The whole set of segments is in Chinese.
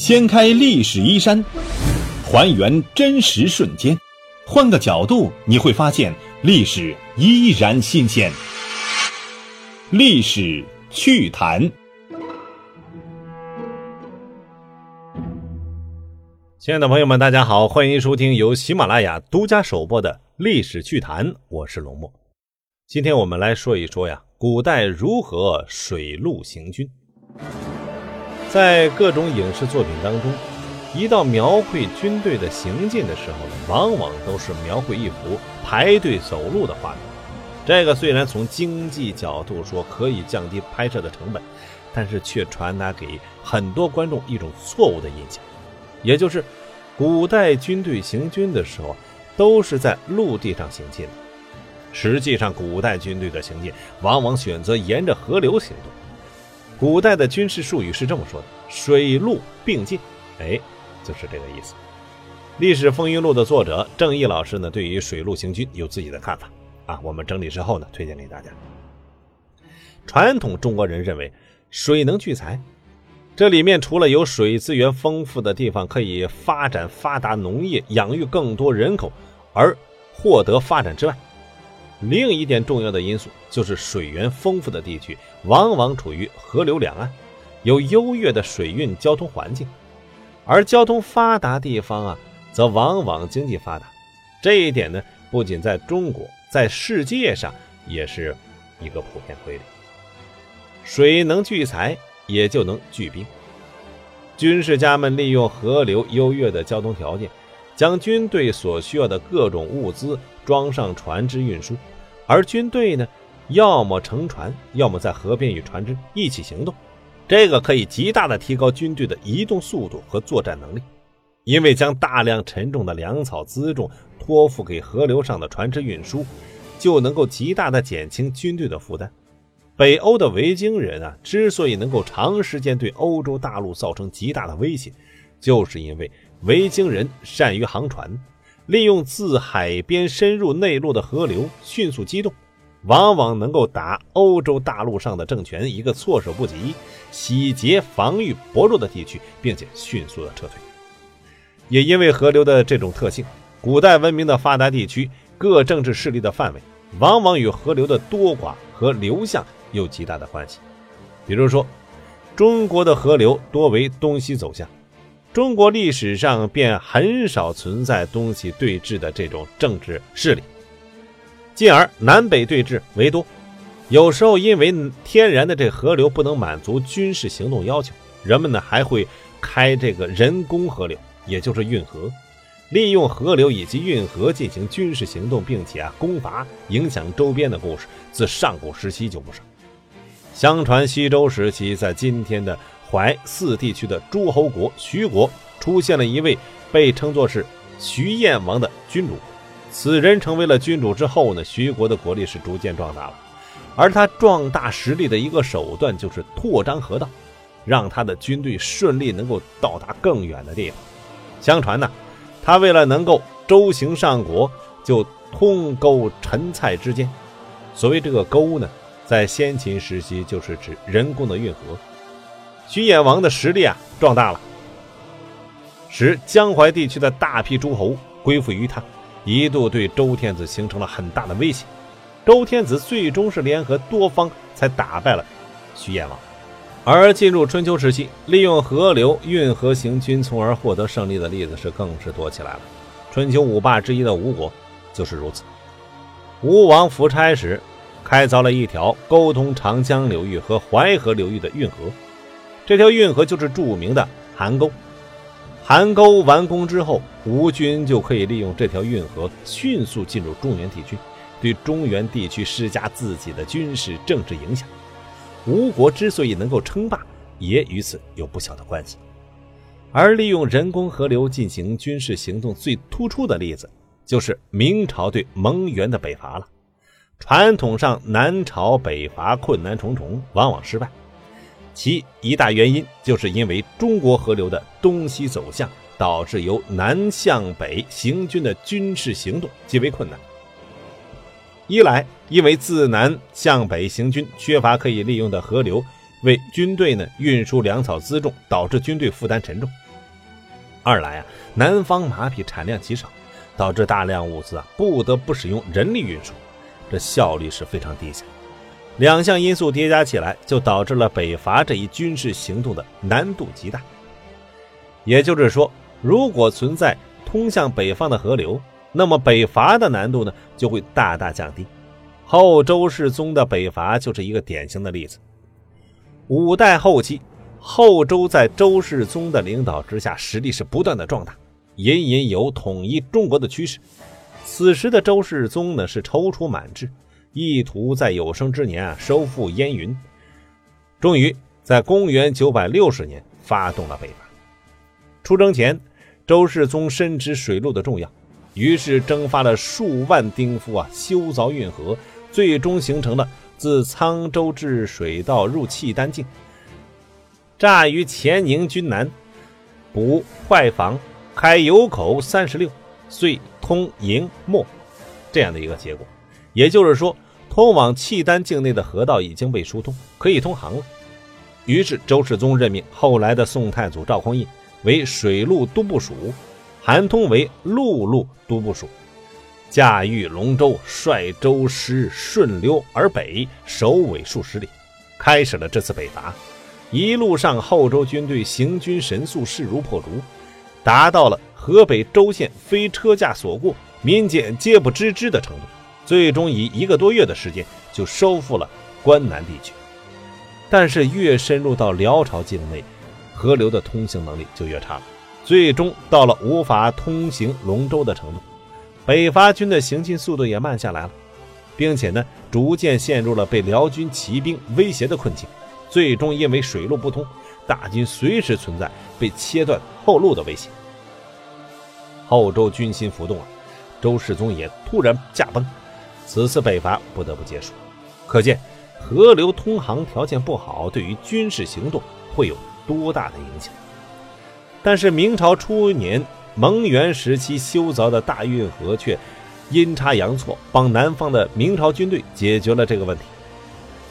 掀开历史衣衫，还原真实瞬间，换个角度你会发现历史依然新鲜。历史趣谈，亲爱的朋友们，大家好，欢迎收听由喜马拉雅独家首播的《历史趣谈》，我是龙墨。今天我们来说一说呀，古代如何水陆行军。在各种影视作品当中，一到描绘军队的行进的时候呢，往往都是描绘一幅排队走路的画面。这个虽然从经济角度说可以降低拍摄的成本，但是却传达给很多观众一种错误的印象，也就是古代军队行军的时候都是在陆地上行进的。实际上，古代军队的行进往往选择沿着河流行动。古代的军事术语是这么说的：“水陆并进。”哎，就是这个意思。《历史风云录》的作者郑毅老师呢，对于水陆行军有自己的看法啊。我们整理之后呢，推荐给大家。传统中国人认为水能聚财，这里面除了有水资源丰富的地方可以发展发达农业、养育更多人口而获得发展之外，另一点重要的因素就是水源丰富的地区往往处于河流两岸，有优越的水运交通环境，而交通发达地方啊，则往往经济发达。这一点呢，不仅在中国，在世界上也是一个普遍规律。水能聚财，也就能聚兵。军事家们利用河流优越的交通条件，将军队所需要的各种物资装上船只运输。而军队呢，要么乘船，要么在河边与船只一起行动，这个可以极大的提高军队的移动速度和作战能力。因为将大量沉重的粮草辎重托付给河流上的船只运输，就能够极大的减轻军队的负担。北欧的维京人啊，之所以能够长时间对欧洲大陆造成极大的威胁，就是因为维京人善于航船。利用自海边深入内陆的河流迅速机动，往往能够打欧洲大陆上的政权一个措手不及，洗劫防御薄弱的地区，并且迅速的撤退。也因为河流的这种特性，古代文明的发达地区各政治势力的范围，往往与河流的多寡和流向有极大的关系。比如说，中国的河流多为东西走向。中国历史上便很少存在东西对峙的这种政治势力，进而南北对峙为多。有时候因为天然的这河流不能满足军事行动要求，人们呢还会开这个人工河流，也就是运河，利用河流以及运河进行军事行动，并且啊攻伐影响周边的故事，自上古时期就不少。相传西周时期，在今天的。淮泗地区的诸侯国徐国出现了一位被称作是徐燕王的君主，此人成为了君主之后呢，徐国的国力是逐渐壮大了。而他壮大实力的一个手段就是拓张河道，让他的军队顺利能够到达更远的地方。相传呢，他为了能够周行上国，就通沟陈蔡之间。所谓这个沟呢，在先秦时期就是指人工的运河。徐衍王的实力啊壮大了，使江淮地区的大批诸侯归附于他，一度对周天子形成了很大的威胁。周天子最终是联合多方才打败了徐衍王。而进入春秋时期，利用河流运河行军，从而获得胜利的例子是更是多起来了。春秋五霸之一的吴国就是如此。吴王夫差时，开凿了一条沟通长江流域和淮河流域的运河。这条运河就是著名的邗沟。邗沟完工之后，吴军就可以利用这条运河迅速进入中原地区，对中原地区施加自己的军事政治影响。吴国之所以能够称霸，也与此有不小的关系。而利用人工河流进行军事行动最突出的例子，就是明朝对蒙元的北伐了。传统上，南朝北伐困难重重，往往失败。其一大原因，就是因为中国河流的东西走向，导致由南向北行军的军事行动极为困难。一来，因为自南向北行军缺乏可以利用的河流，为军队呢运输粮草辎重，导致军队负担沉重；二来啊，南方马匹产量极少，导致大量物资啊不得不使用人力运输，这效率是非常低下。两项因素叠加起来，就导致了北伐这一军事行动的难度极大。也就是说，如果存在通向北方的河流，那么北伐的难度呢就会大大降低。后周世宗的北伐就是一个典型的例子。五代后期，后周在周世宗的领导之下，实力是不断的壮大，隐隐有统一中国的趋势。此时的周世宗呢是踌躇满志，意图在有生之年啊收复燕云。终于在公元九百六十年发动了北伐。出征前，周世宗深知水路的重要，于是征发了数万丁夫啊修凿运河。最终形成了自沧州至水道入契丹境，乍于乾宁军南，补坏防，开油口三十六，遂通营漠，这样的一个结果。也就是说，通往契丹境内的河道已经被疏通，可以通航了。于是周世宗任命后来的宋太祖赵匡胤为水陆都部署，韩通为陆路都部署。驾驭龙舟，率舟师顺流而北，首尾数十里，开始了这次北伐。一路上，后周军队行军神速，势如破竹，达到了河北周县非车驾所过，民间皆不知之的程度。最终以一个多月的时间就收复了关南地区。但是越深入到辽朝境内，河流的通行能力就越差了，最终到了无法通行龙舟的程度。北伐军的行进速度也慢下来了，并且呢，逐渐陷入了被辽军骑兵威胁的困境。最终因为水路不通，大军随时存在被切断后路的危险。后周军心浮动了，周世宗也突然驾崩，此次北伐不得不结束。可见河流通航条件不好，对于军事行动会有多大的影响。但是明朝初年。蒙元时期修凿的大运河却阴差阳错帮南方的明朝军队解决了这个问题。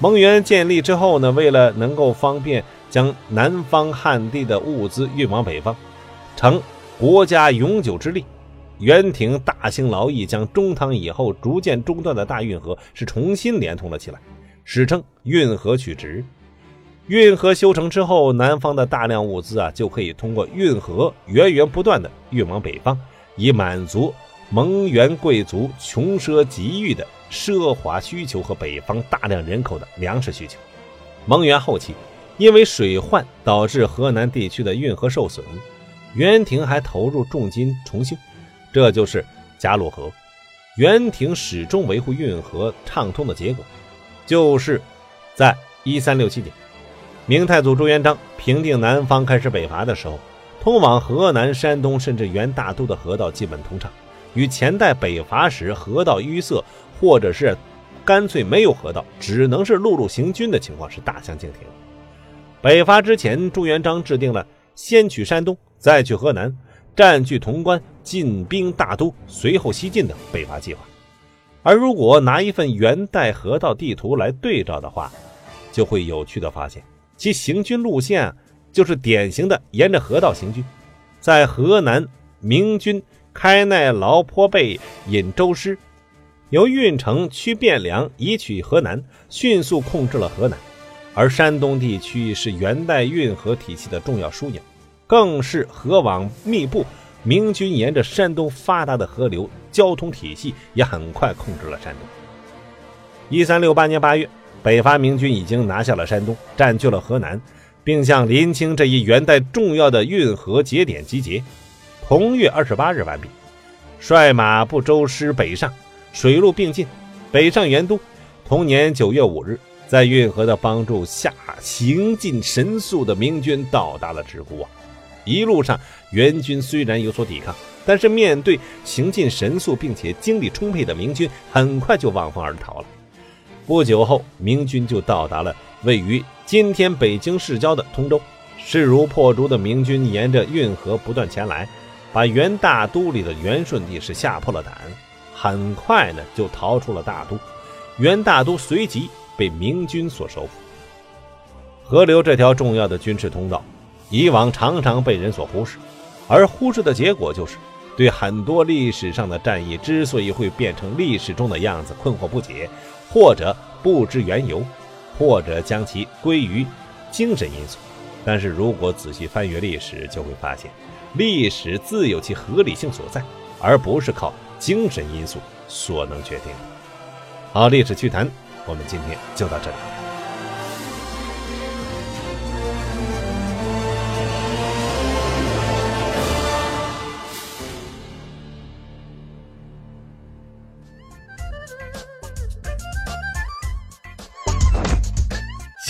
蒙元建立之后呢，为了能够方便将南方旱地的物资运往北方，成国家永久之力，元廷大兴劳役，将中唐以后逐渐中断的大运河是重新连通了起来，史称运河取直。运河修成之后，南方的大量物资啊，就可以通过运河源源不断的运往北方，以满足蒙元贵族穷奢极欲的奢华需求和北方大量人口的粮食需求。蒙元后期，因为水患导致河南地区的运河受损，元廷还投入重金重修，这就是嘉洛河。元廷始终维护运河畅通的结果，就是在一三六七年。明太祖朱元璋平定南方，开始北伐的时候，通往河南、山东甚至元大都的河道基本通畅，与前代北伐时河道淤塞，或者是干脆没有河道，只能是陆路行军的情况是大相径庭。北伐之前，朱元璋制定了先取山东，再去河南，占据潼关，进兵大都，随后西进的北伐计划。而如果拿一份元代河道地图来对照的话，就会有趣的发现。其行军路线就是典型的沿着河道行军，在河南，明军开奈劳坡背引舟师，由运城区汴梁，移取河南，迅速控制了河南。而山东地区是元代运河体系的重要枢纽，更是河网密布，明军沿着山东发达的河流交通体系，也很快控制了山东。一三六八年八月。北伐明军已经拿下了山东，占据了河南，并向临清这一元代重要的运河节点集结。同月二十八日完毕，率马步舟师北上，水陆并进，北上元都。同年九月五日，在运河的帮助下，行进神速的明军到达了直沽啊！一路上，元军虽然有所抵抗，但是面对行进神速并且精力充沛的明军，很快就望风而逃了。不久后，明军就到达了位于今天北京市郊的通州。势如破竹的明军沿着运河不断前来，把元大都里的元顺帝是吓破了胆。很快呢，就逃出了大都，元大都随即被明军所收复。河流这条重要的军事通道，以往常常被人所忽视。而忽视的结果就是，对很多历史上的战役之所以会变成历史中的样子困惑不解，或者不知缘由，或者将其归于精神因素。但是如果仔细翻阅历史，就会发现，历史自有其合理性所在，而不是靠精神因素所能决定的。好，历史趣谈，我们今天就到这里。